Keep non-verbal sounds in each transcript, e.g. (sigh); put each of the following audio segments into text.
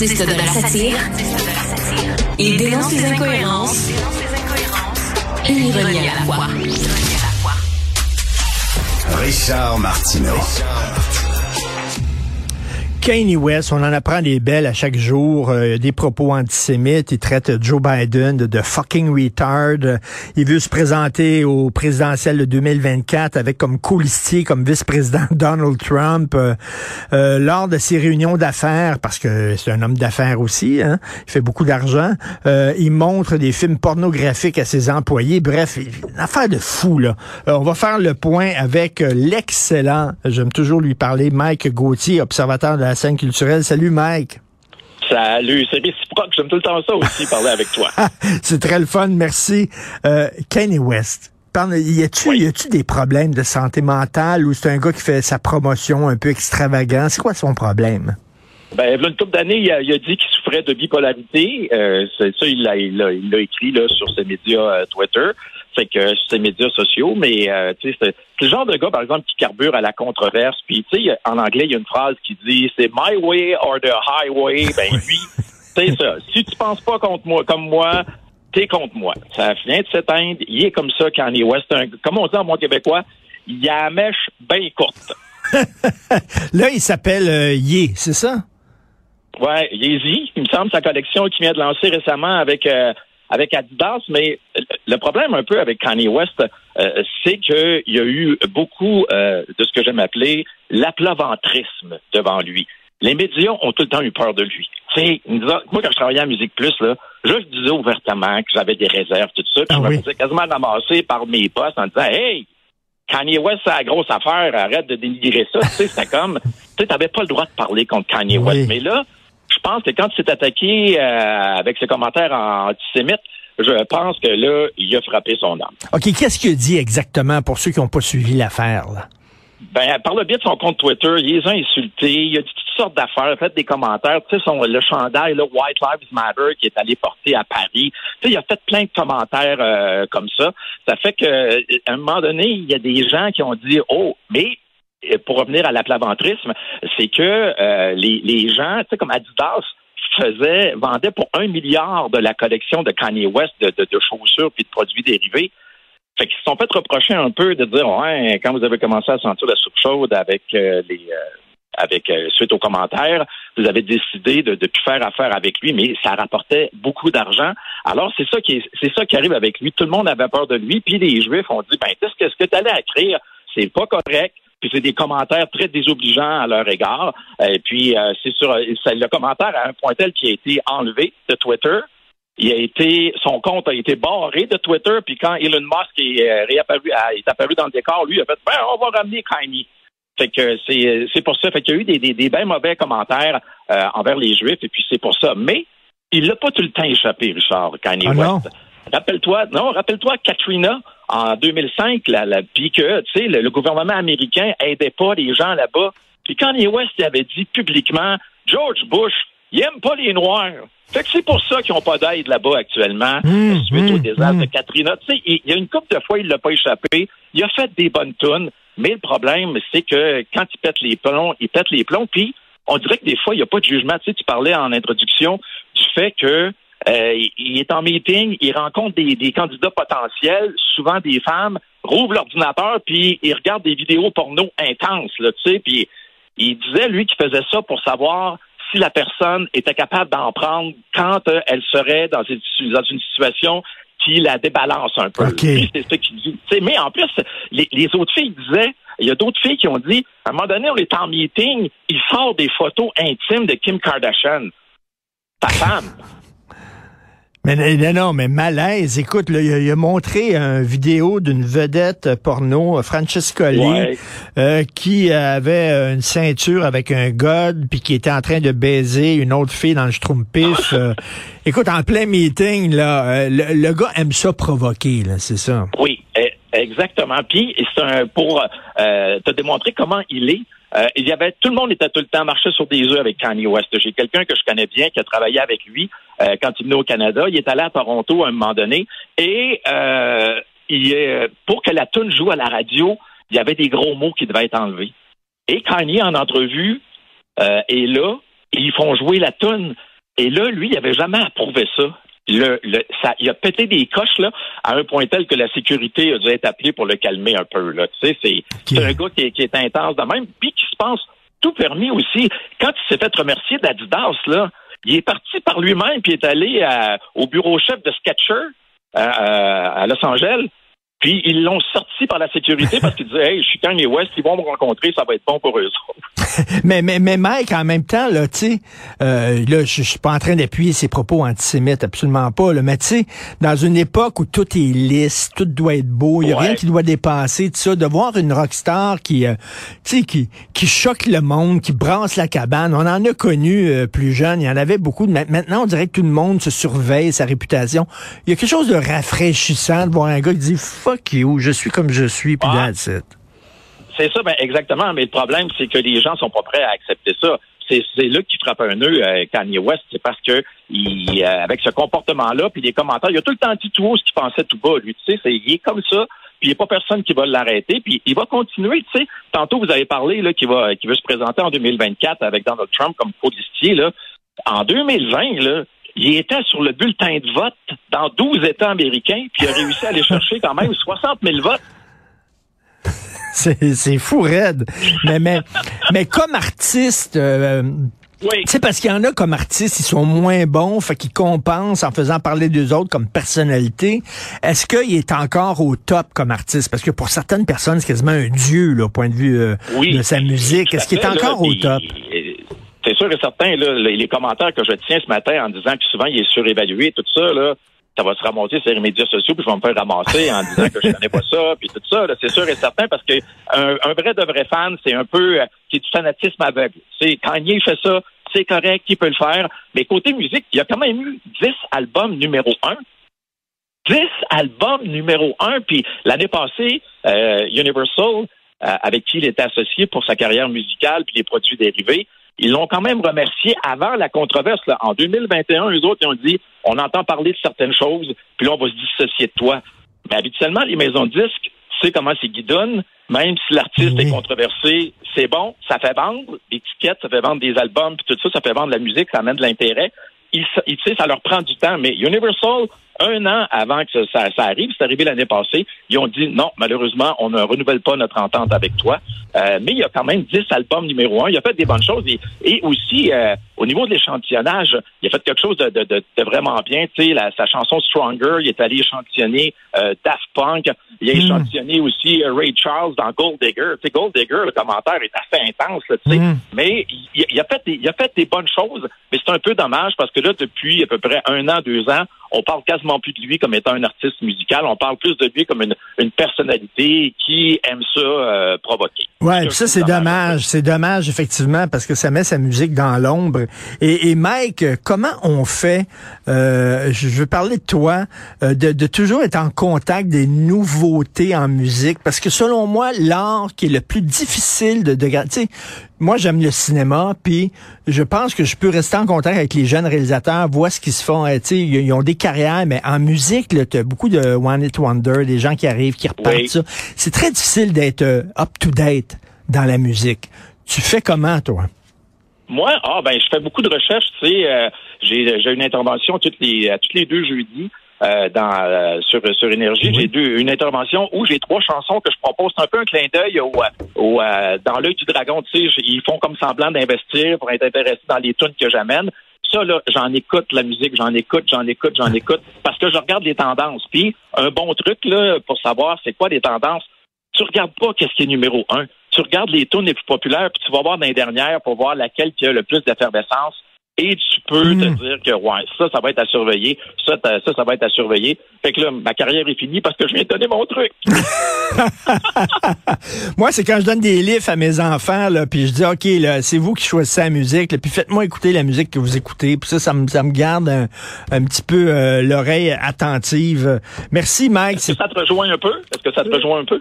Artiste de la satire, il dénonce les incohérences et l'ironie à la fois. Richard Martineau. Kanye West, on en apprend des belles à chaque jour, euh, des propos antisémites. Il traite Joe Biden de, fucking retard. Il veut se présenter au présidentiel de 2024 avec comme coulistier, comme vice-président (laughs) Donald Trump. Euh, euh, lors de ses réunions d'affaires, parce que c'est un homme d'affaires aussi, hein, il fait beaucoup d'argent, il montre des films pornographiques à ses employés. Bref, une affaire de fou, là. on va faire le point avec l'excellent, j'aime toujours lui parler, Mike Gauthier, observateur de la scène culturelle. Salut, Mike. Salut, c'est réciproque. J'aime tout le temps ça aussi, parler avec toi. (laughs) c'est très le fun, merci. Euh, Kanye West. Y a-tu y a-tu des problèmes de santé mentale ou c'est un gars qui fait sa promotion un peu extravagant? C'est quoi son problème? Ben, une couple d'années, il, a, dit qu'il souffrait de bipolarité. Euh, c'est ça, il l'a écrit là, sur ses médias euh, Twitter fait que ses médias sociaux, mais euh, tu sais, c'est le genre de gars, par exemple, qui carbure à la controverse. Puis, tu sais, en anglais, il y a une phrase qui dit c'est my way or the highway. (laughs) Ben lui, c'est ça. Si tu penses pas contre moi, comme moi, t'es contre moi. Ça vient de s'éteindre. Il est comme ça quand il est West. Comme on dit en mon québécois, il a la mèche bien courte. (laughs) Là, il s'appelle euh, Yé, c'est ça? Ouais, Yeezy. Il me semble sa collection qu'il vient de lancer récemment avec euh, avec Adidas, mais le problème un peu avec Kanye West, euh, c'est qu'il y a eu beaucoup euh, de ce que j'aime appeler l'aplaventrisme devant lui. Les médias ont tout le temps eu peur de lui. moi, quand je travaillais à Musique Plus, là, je disais ouvertement que j'avais des réserves, tout ça, puis je ah me faisais quasiment ramasser par mes boss en disant Hey, Kanye West, c'est la grosse affaire, arrête de dénigrer ça. tu sais, c'était comme, tu sais, t'avais pas le droit de parler contre Kanye West. Mais là, je pense que quand il s'est attaqué euh, avec ses commentaires antisémites, je pense que là, il a frappé son âme. OK, qu'est-ce qu'il a dit exactement pour ceux qui n'ont pas suivi l'affaire, là? Ben, par le biais de son compte Twitter, il les a insultés, il a dit toutes sortes d'affaires, fait des commentaires. Tu sais, son, le chandail, là, White Lives Matter, qui est allé porter à Paris. Tu sais, il a fait plein de commentaires euh, comme ça. Ça fait que, à un moment donné, il y a des gens qui ont dit, oh, mais pour revenir à l'aplaventrisme, c'est que euh, les, les gens, tu sais, comme Adidas, faisait, vendait pour un milliard de la collection de Kanye West de, de, chaussures puis de produits dérivés. Fait qu'ils se sont fait reprocher un peu de dire ouais, quand vous avez commencé à sentir la soupe chaude avec euh, les euh, avec suite aux commentaires, vous avez décidé de ne plus faire affaire avec lui, mais ça rapportait beaucoup d'argent. Alors c'est ça qui c'est ça qui arrive avec lui. Tout le monde avait peur de lui, puis les Juifs ont dit ben qu'est-ce que tu allais écrire, c'est pas correct puis c'est des commentaires très désobligeants à leur égard. Et puis euh, c'est sur le commentaire à un point tel qui a été enlevé de Twitter. Il a été, son compte a été barré de Twitter. Puis quand Elon Musk est euh, réapparu, est apparu dans le décor, lui a fait, ben on va ramener Kanye. Fait que c'est c'est pour ça. Fait qu'il y a eu des des, des bien mauvais commentaires euh, envers les Juifs. Et puis c'est pour ça. Mais il l'a pas tout le temps échappé, Richard Kanye ah West. Rappelle-toi, non, rappelle-toi Katrina en 2005, la, la, puis que, tu sais, le, gouvernement américain aidait pas les gens là-bas. Puis Kanye West avait dit publiquement, George Bush, il aime pas les Noirs. Fait que c'est pour ça qu'ils n'ont pas d'aide là-bas actuellement, mmh, suite au mmh, désastre mmh. de Katrina. Tu sais, il y a une couple de fois, il l'a pas échappé. Il a fait des bonnes tunes, mais le problème, c'est que quand il pète les plombs, il pète les plombs, puis on dirait que des fois, il n'y a pas de jugement. Tu sais, tu parlais en introduction du fait que euh, il est en meeting, il rencontre des, candidats potentiels, souvent des femmes, rouvre l'ordinateur, puis il regarde des vidéos porno intenses, là, tu sais, puis il disait, lui, qu'il faisait ça pour savoir si la personne était capable d'en prendre quand euh, elle serait dans une, situation qui la débalance un peu. C'est ça qu'il dit. mais en plus, les, autres filles disaient, il y a d'autres filles qui ont dit, à un moment donné, on est en meeting, il sort des photos intimes de Kim Kardashian, ta femme. Mais non, non, mais malaise. Écoute, là, il, a, il, a, montré une vidéo d'une vedette porno, Francescoli, ouais. euh, qui avait une ceinture avec un god, puis qui était en train de baiser une autre fille dans le schtroumpif. (laughs) euh, écoute, en plein meeting, là, le, le, gars aime ça provoquer, là, c'est ça. Oui, exactement. Puis c'est un pour euh, te démontrer comment il est. Euh, il y avait tout le monde était tout le temps marché sur des œufs avec Kanye West. J'ai quelqu'un que je connais bien qui a travaillé avec lui euh, quand il venait au Canada. Il est allé à Toronto à un moment donné et euh, il pour que la tune joue à la radio, il y avait des gros mots qui devaient être enlevés. Et Kanye en entrevue euh, est là, et ils font jouer la tune. Et là, lui, il avait jamais approuvé ça. Le, le, ça, il a pété des coches là à un point tel que la sécurité a dû être appelée pour le calmer un peu. Là. Tu sais, c'est, un gars qui est, qui est intense de même, puis qui se pense tout permis aussi. Quand il s'est fait remercier d'Adidas, là, il est parti par lui-même puis est allé à, au bureau chef de Sketcher à, à Los Angeles. Puis ils l'ont sorti par la sécurité parce qu'ils disaient Hey, je suis Kanye West, ils vont me rencontrer, ça va être bon pour eux (laughs) mais, mais, mais Mike, en même temps, là, tu sais, euh, là, je suis pas en train d'appuyer ses propos antisémites, absolument pas. Là, mais tu sais, dans une époque où tout est lisse, tout doit être beau, il y a ouais. rien qui doit dépasser, tout ça, de voir une rockstar qui, euh, tu sais, qui, qui choque le monde, qui brasse la cabane. On en a connu euh, plus jeune, il y en avait beaucoup. Maintenant, on dirait que tout le monde se surveille sa réputation. Il y a quelque chose de rafraîchissant de voir un gars qui dit fuck you, je suis comme je suis, puis ah. that's it. C'est ça, ben exactement. Mais le problème, c'est que les gens sont pas prêts à accepter ça. C'est, c'est là qui frappe un nœud euh, Kanye West, c'est parce que il, euh, avec ce comportement-là, puis les commentaires, il a tout le temps dit tout haut ce qu'il pensait tout bas. Lui, tu sais, c'est, il est comme ça. Puis il n'y a pas personne qui va l'arrêter. Puis il va continuer, tu sais. Tantôt, vous avez parlé qu'il va, qu'il veut se présenter en 2024 avec Donald Trump comme colistier. Là. En 2020, là, il était sur le bulletin de vote dans 12 États américains, puis il a réussi à aller chercher quand même 60 000 votes. (laughs) C'est fou, raide. Mais, mais, mais comme artiste, euh, oui. Tu sais, parce qu'il y en a comme artistes, ils sont moins bons, fait qu'ils compensent en faisant parler d'eux autres comme personnalité. Est-ce qu'il est encore au top comme artiste? Parce que pour certaines personnes, c'est quasiment un dieu, là, au point de vue euh, oui. de sa musique. Est-ce qu'il est encore là, au top? C'est sûr et certain, là, les commentaires que je tiens ce matin en disant que souvent il est surévalué, tout ça, là, ça va se ramasser sur les médias sociaux, puis je vais me faire ramasser en disant que je connais pas ça, puis tout ça. C'est sûr et certain, parce que un, vrai de vrai fan, c'est un peu c'est du fanatisme aveugle. C'est Kanye fait ça, c'est correct, il peut le faire. Mais côté musique, il y a quand même eu 10 albums numéro 1. 10 albums numéro 1, puis l'année passée, euh, Universal, euh, avec qui il était associé pour sa carrière musicale puis les produits dérivés, ils l'ont quand même remercié avant la controverse. Là. En 2021, eux autres, ils ont dit on entend parler de certaines choses, puis là, on va se dissocier de toi. Mais habituellement, les maisons de disques, tu sais comment c'est guidonne. Même si l'artiste oui. est controversé, c'est bon, ça fait vendre des tickets, ça fait vendre des albums, puis tout ça, ça fait vendre de la musique, ça amène de l'intérêt. Ils, ils, tu sais, ça leur prend du temps. Mais Universal, un an avant que ça, ça, ça arrive, c'est arrivé l'année passée, ils ont dit non, malheureusement, on ne renouvelle pas notre entente avec toi. Euh, mais il y a quand même 10 albums numéro un. Il a fait des bonnes choses. Et, et aussi, euh, au niveau de l'échantillonnage, il a fait quelque chose de, de, de, de vraiment bien. Tu sais, la, sa chanson Stronger, il est allé échantillonner euh, Daft Punk. Il a mm. échantillonné aussi Ray Charles dans Gold Digger. Tu sais, Gold Digger, le commentaire est assez intense, là, tu sais. Mm. Mais il, il, a fait des, il a fait des bonnes choses. Mais c'est un peu dommage parce que là, depuis à peu près un an, deux ans, on parle quasiment plus de lui comme étant un artiste musical. On parle plus de lui comme une, une personnalité qui aime ça euh, provoquer. Ouais, ça c'est dommage. C'est dommage effectivement parce que ça met sa musique dans l'ombre. Et, et, Mike, comment on fait euh, Je veux parler de toi, euh, de, de, toujours être en contact des nouveautés en musique parce que selon moi, l'art qui est le plus difficile de, de tu sais, moi, j'aime le cinéma, puis je pense que je peux rester en contact avec les jeunes réalisateurs, voir ce qu'ils se font. Tu sais, ils ont des carrières, mais en musique, tu as beaucoup de One It Wonder, des gens qui arrivent, qui repartent, oui. ça. C'est très difficile d'être up-to-date dans la musique. Tu fais comment, toi? Moi, ah ben, je fais beaucoup de recherches. Tu sais, euh, j'ai une intervention toutes les, toutes les deux jeudis. Euh, dans euh, sur sur énergie, oui. j'ai deux une intervention où j'ai trois chansons que je propose C'est un peu un clin d'œil au, au euh, dans l'œil du dragon, tu sais, ils font comme semblant d'investir pour être intéressés dans les tunes que j'amène. Ça là, j'en écoute la musique, j'en écoute, j'en écoute, j'en écoute parce que je regarde les tendances. Puis un bon truc là pour savoir c'est quoi les tendances, tu regardes pas qu'est-ce qui est numéro un. Tu regardes les tunes les plus populaires puis tu vas voir dans les dernières pour voir laquelle qui a le plus d'effervescence et tu peux te Mm. dire que ouais, ça, ça va être à surveiller, ça, ça, ça va être à surveiller. Fait que là, ma carrière est finie parce que je viens de donner mon truc. (laughs) Moi, c'est quand je donne des livres à mes enfants, là, puis je dis, OK, là, c'est vous qui choisissez la musique, là, puis faites-moi écouter la musique que vous écoutez. Puis ça, ça me, ça me garde un, un petit peu euh, l'oreille attentive. Merci, Mike. Est-ce que ça te rejoint un peu? Est-ce que ça te rejoint un peu?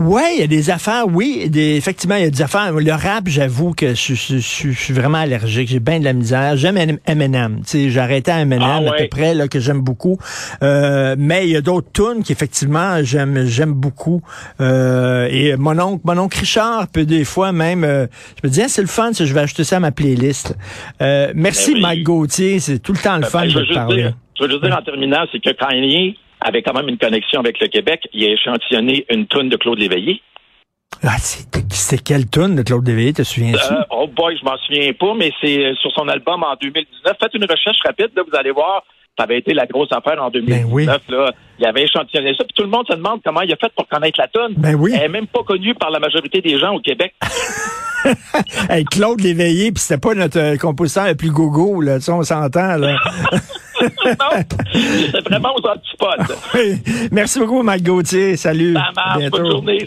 Ouais, il y a des affaires, oui. Des, effectivement, il y a des affaires. Le rap, j'avoue que je, je- je- je suis vraiment allergique. J'ai bien de la misère. J'aime Eminem. Sais, j'ai arrêté à Eminem Ah à peu près, là, que j'aime beaucoup. Euh, mais il y a d'autres tunes qu'effectivement, j'aime j'aime beaucoup. Euh, et mon oncle, mon oncle Richard peut des fois même, euh, je me dis, Ah, c'est le fun, ça, je vais ajouter ça à ma playlist. Euh, merci, Ben oui. Mike Gauthier. C'est tout le temps le fun Ben, je de te parler. dire, je veux juste dire en terminant, c'est que Kanye avait quand même une connexion avec le Québec. Il a échantillonné une toune de Claude Léveillé. Ah, c'est quelle tune de Claude Devilliers, te souviens-tu? Euh, oh boy, je m'en souviens pas, mais c'est euh, sur son album en 2019. Faites une recherche rapide, là, vous allez voir. Ça avait été la grosse affaire en 2019. Ben oui. là. Il avait échantillonné ça. Puis tout le monde se demande comment il a fait pour connaître la tonne. Ben oui. Elle est même pas connue par la majorité des gens au Québec. (laughs) (laughs) Hey, Claude Léveillé, puis c'était pas notre euh, compositeur le plus gogo, là, on s'entend, là. (laughs) non, c'est vraiment aux antipodes. (laughs) Oui. Merci beaucoup, Mike Gauthier. Salut. Ça marche. Bientôt. Bonne journée.